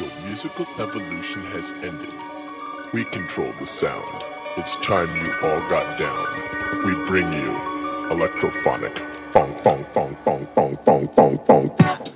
Your musical evolution has ended. We control the sound. It's time you all got down. We bring you electrophonic. Fong, fong, fong, fong, fong, fong, fong, fong.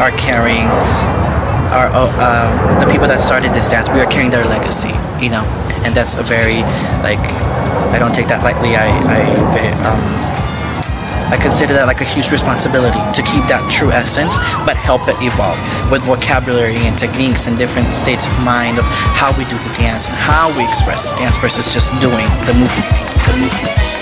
are carrying our uh, uh, the people that started this dance. We are carrying their legacy, you know, and that's a very like I don't take that lightly. I I um, I consider that like a huge responsibility to keep that true essence, but help it evolve with vocabulary and techniques and different states of mind of how we do the dance and how we express dance versus just doing the movement. The movement.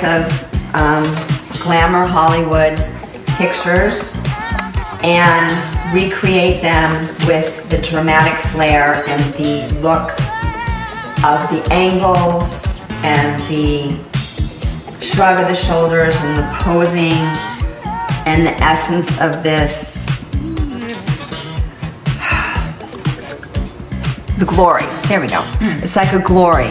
Types of um, glamour Hollywood pictures and recreate them with the dramatic flair and the look of the angles and the shrug of the shoulders and the posing and the essence of this the glory. There we go. It's like a glory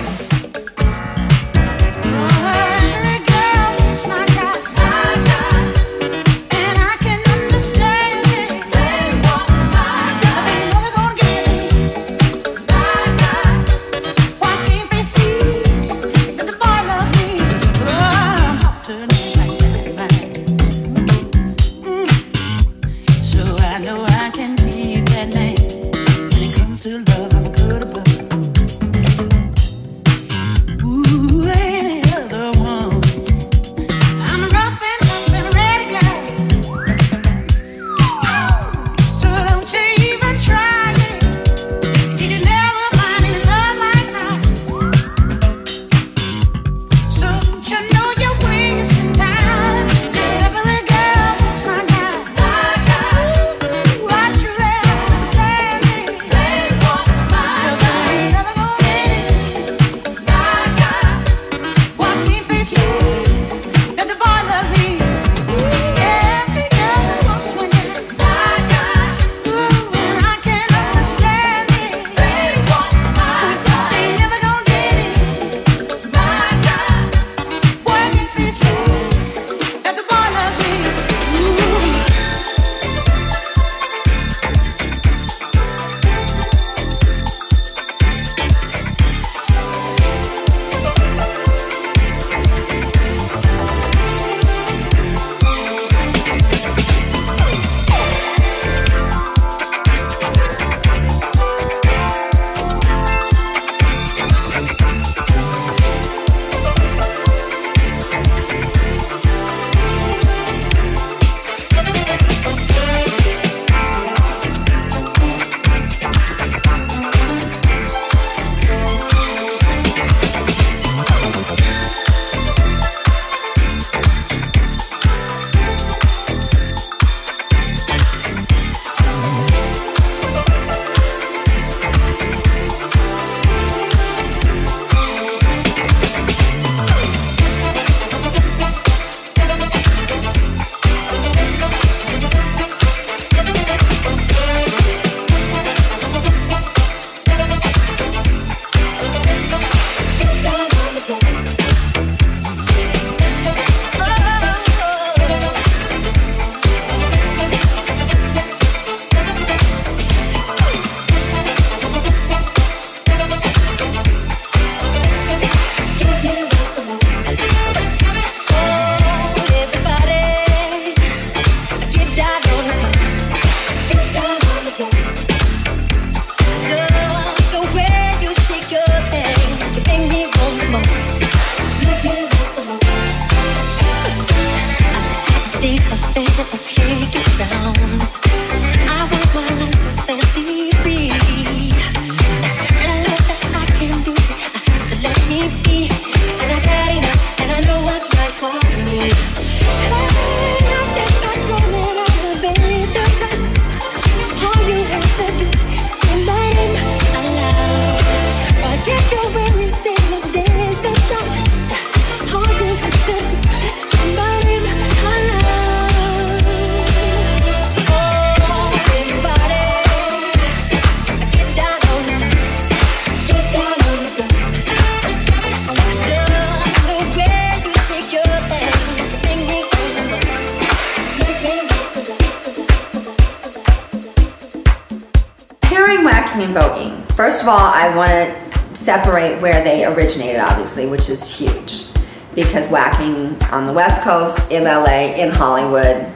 I want to separate where they originated, obviously, which is huge. Because waacking on the West Coast, in LA, in Hollywood,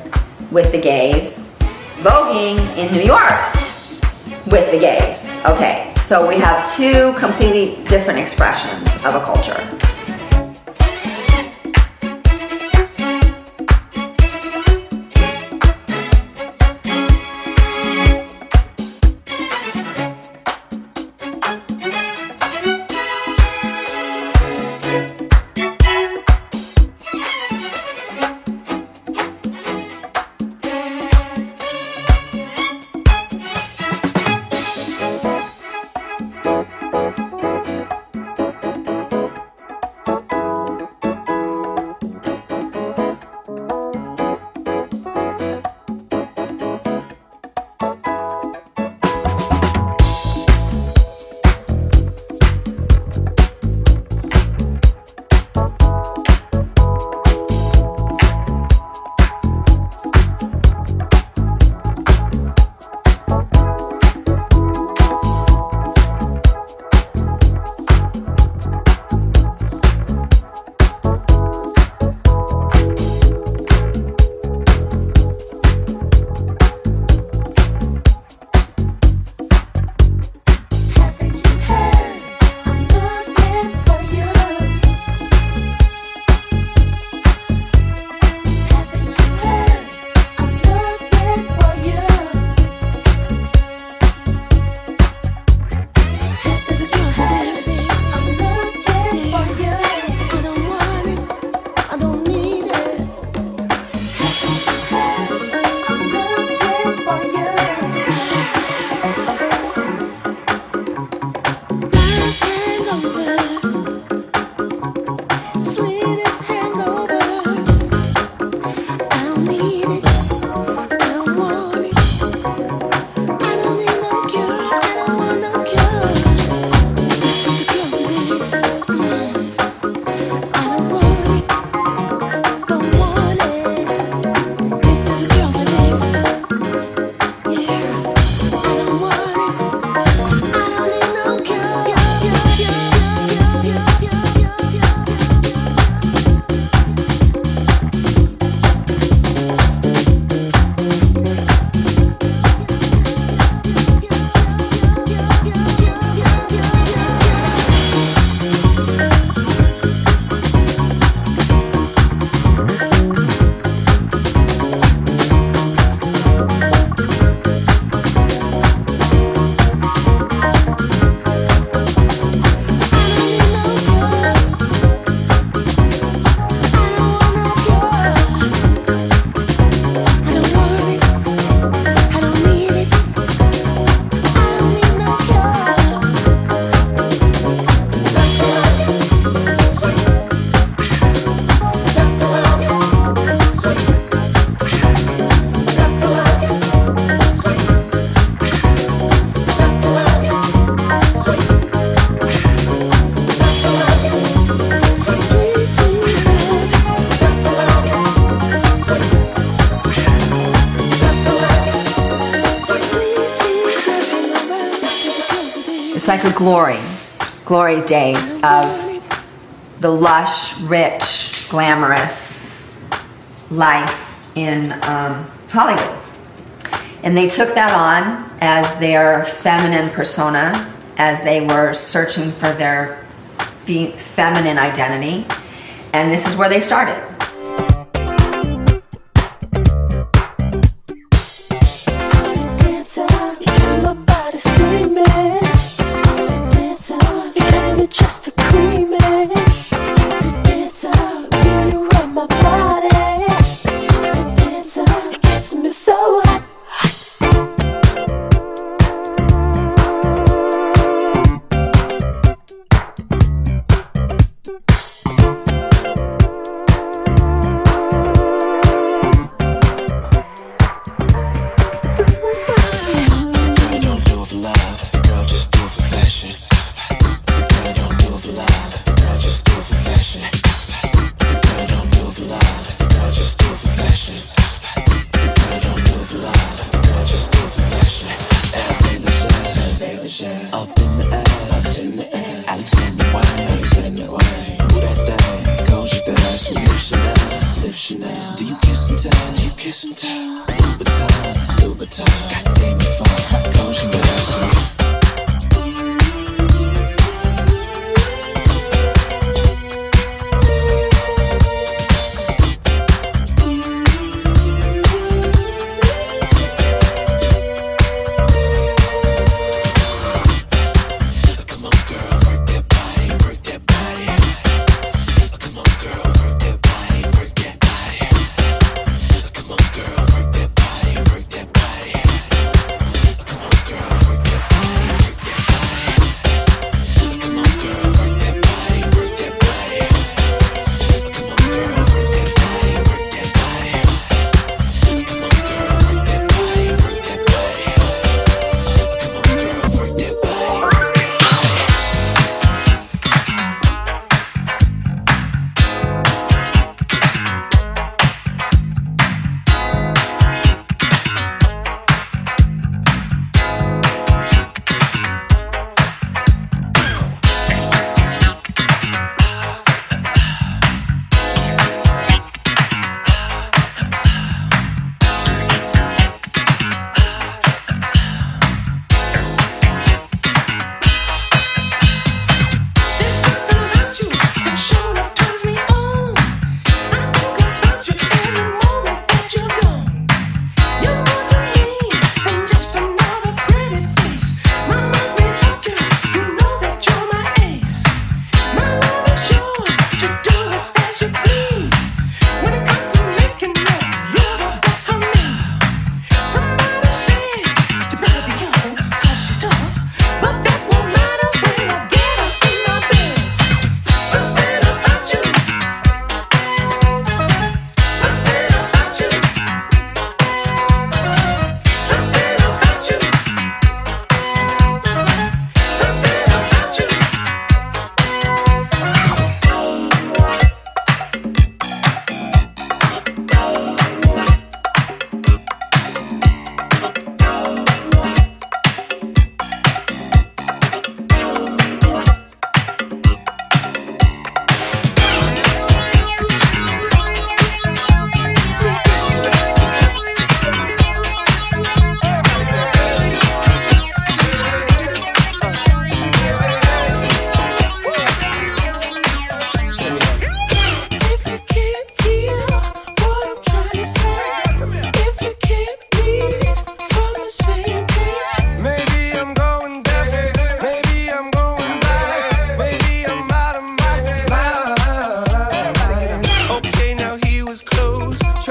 with the gays. Voguing in New York, with the gays. Okay, so we have two completely different expressions of a culture. glory, glory days of the lush, rich, glamorous life in um, Hollywood. And they took that on as their feminine persona, as they were searching for their feminine identity. And this is where they started.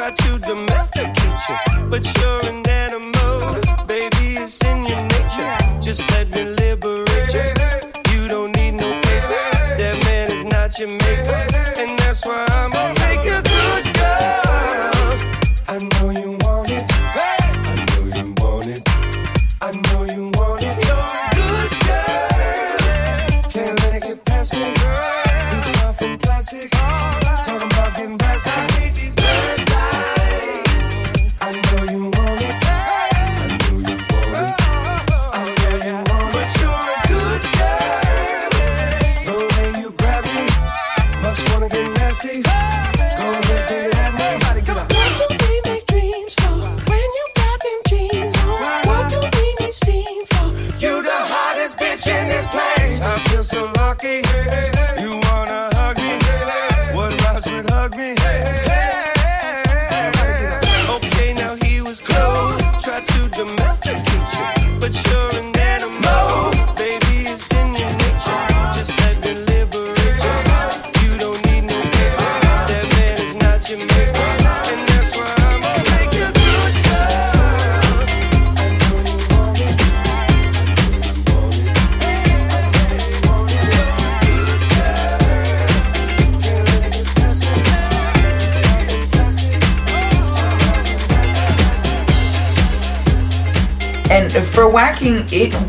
try to domesticate you, but you're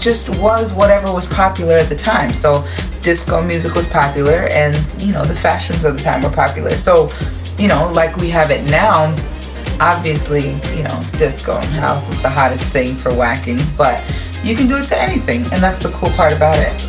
just was whatever was popular at the time. So disco music was popular, and you know the fashions of the time were popular. So you know, like we have it now. Obviously, you know, disco and house is the hottest thing for waacking, but you can do it to anything, and that's the cool part about it.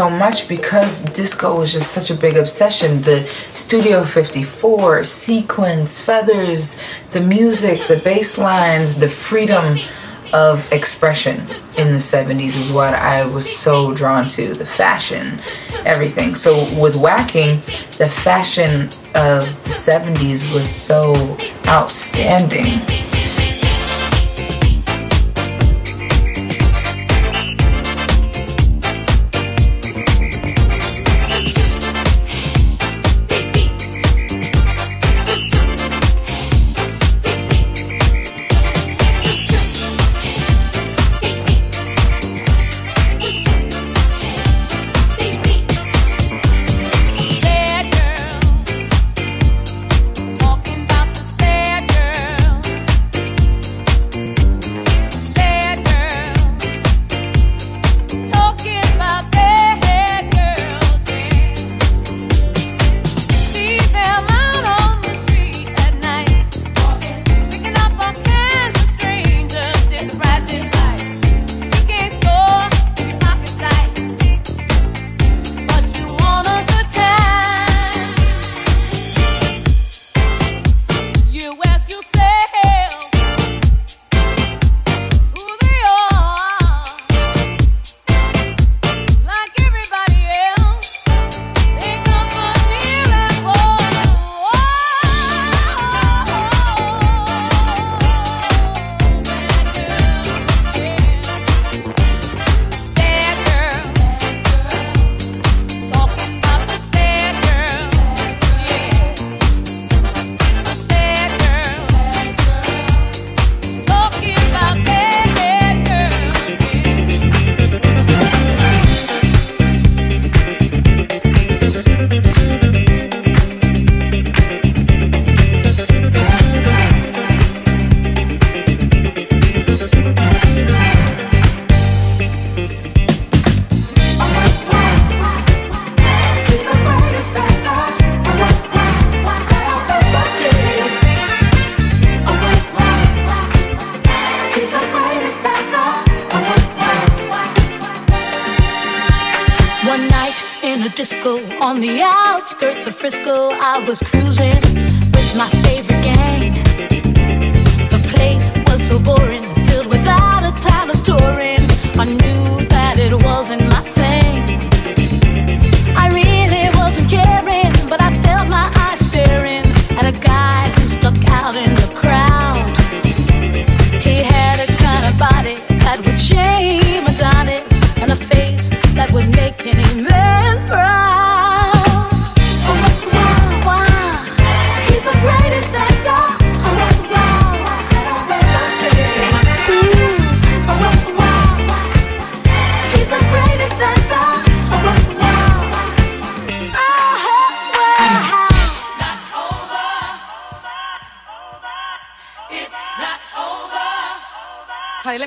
So much because disco was just such a big obsession. The Studio 54, sequence, feathers, the music, the bass lines, the freedom of expression in the 70s is what I was so drawn to. The fashion, everything. So with waacking, the fashion of the 70s was so outstanding.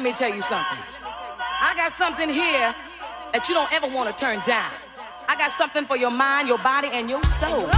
let me tell you something. I got something here that you don't ever want to turn down. I got something for your mind, your body, and your soul.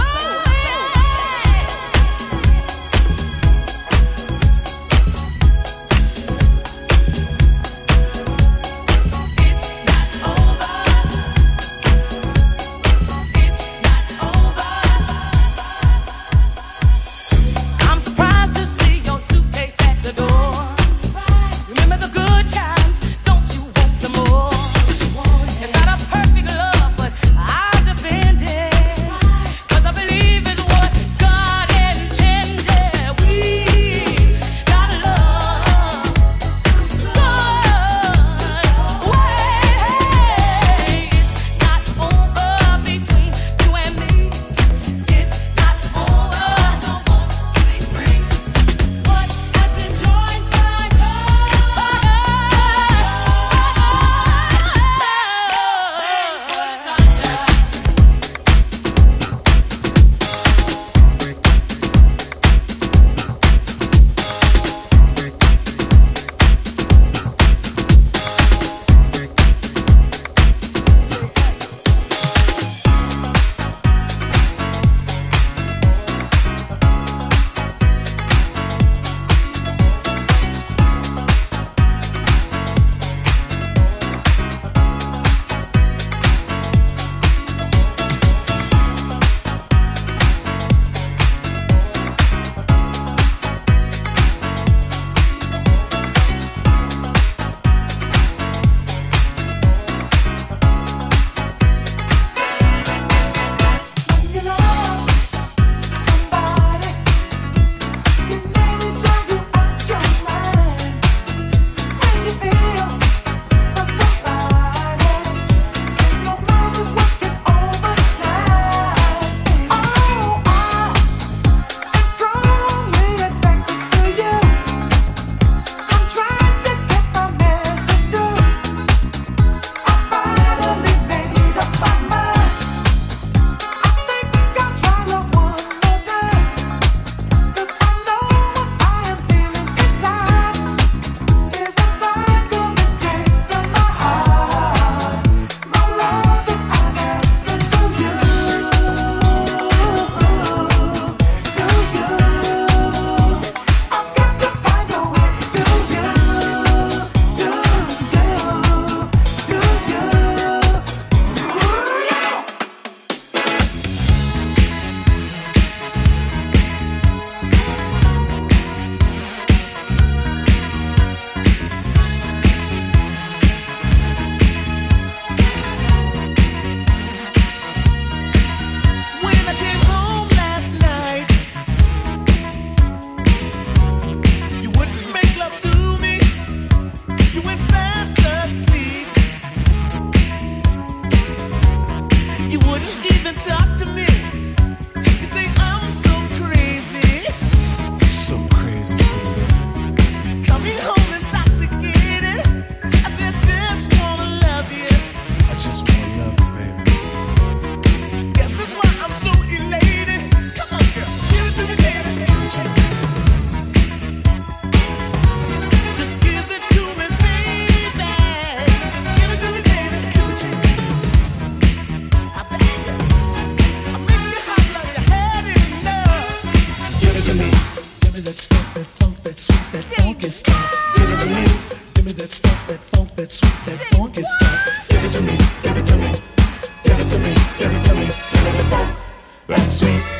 funky stuff. Give it to me. Give me that stuff, that funk, that sweet, that funky stuff. Give it to me. Give it to me. Give it to me. Give it to me. Give me the funk, that sweet.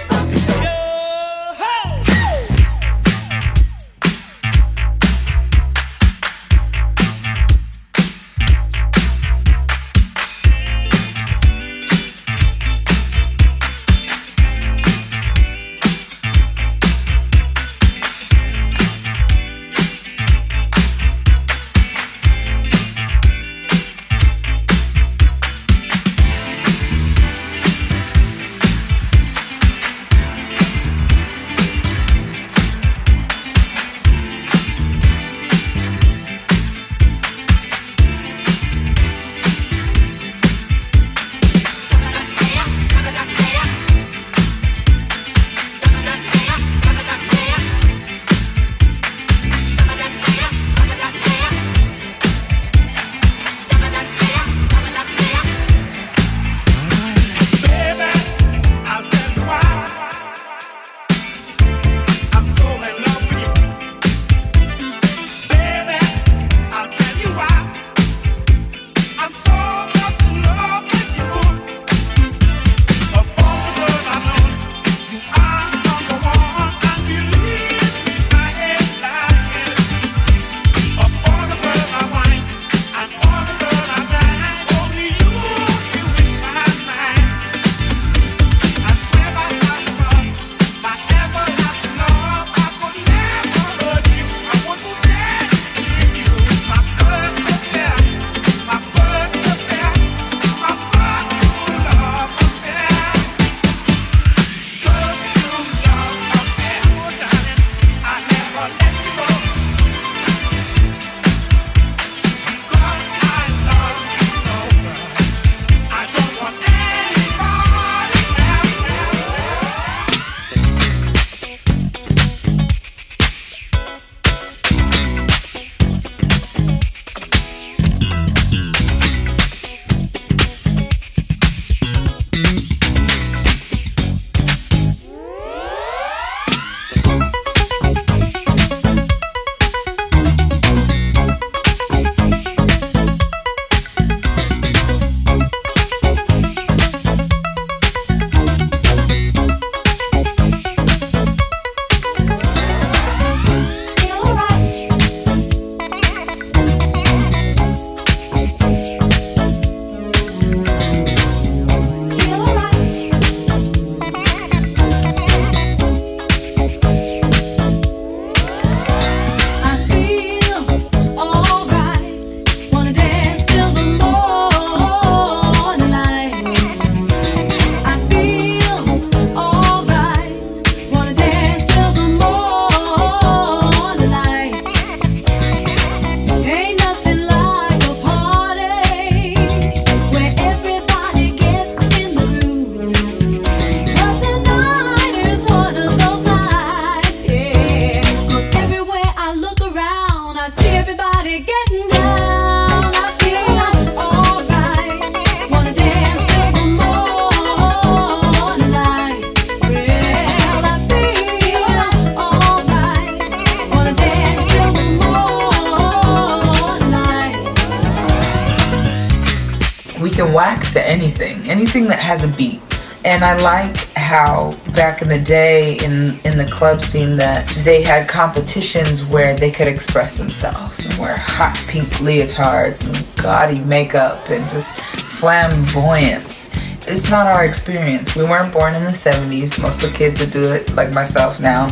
a beat. And I like how back in the day in, in the club scene that they had competitions where they could express themselves and wear hot pink leotards and gaudy makeup and just flamboyance. It's not our experience. We weren't born in the 70s. Most of the kids that do it, like myself now,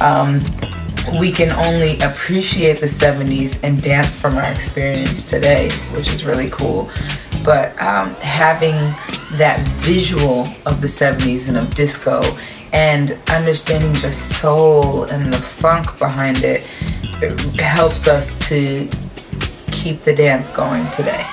um, we can only appreciate the 70s and dance from our experience today, which is really cool. But um, having that visual of the 70s and of disco and understanding the soul and the funk behind it, it helps us to keep the dance going today.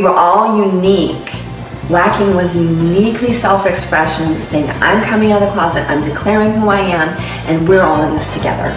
were all unique. Waacking was uniquely self expression, saying, I'm coming out of the closet, I'm declaring who I am, and we're all in this together.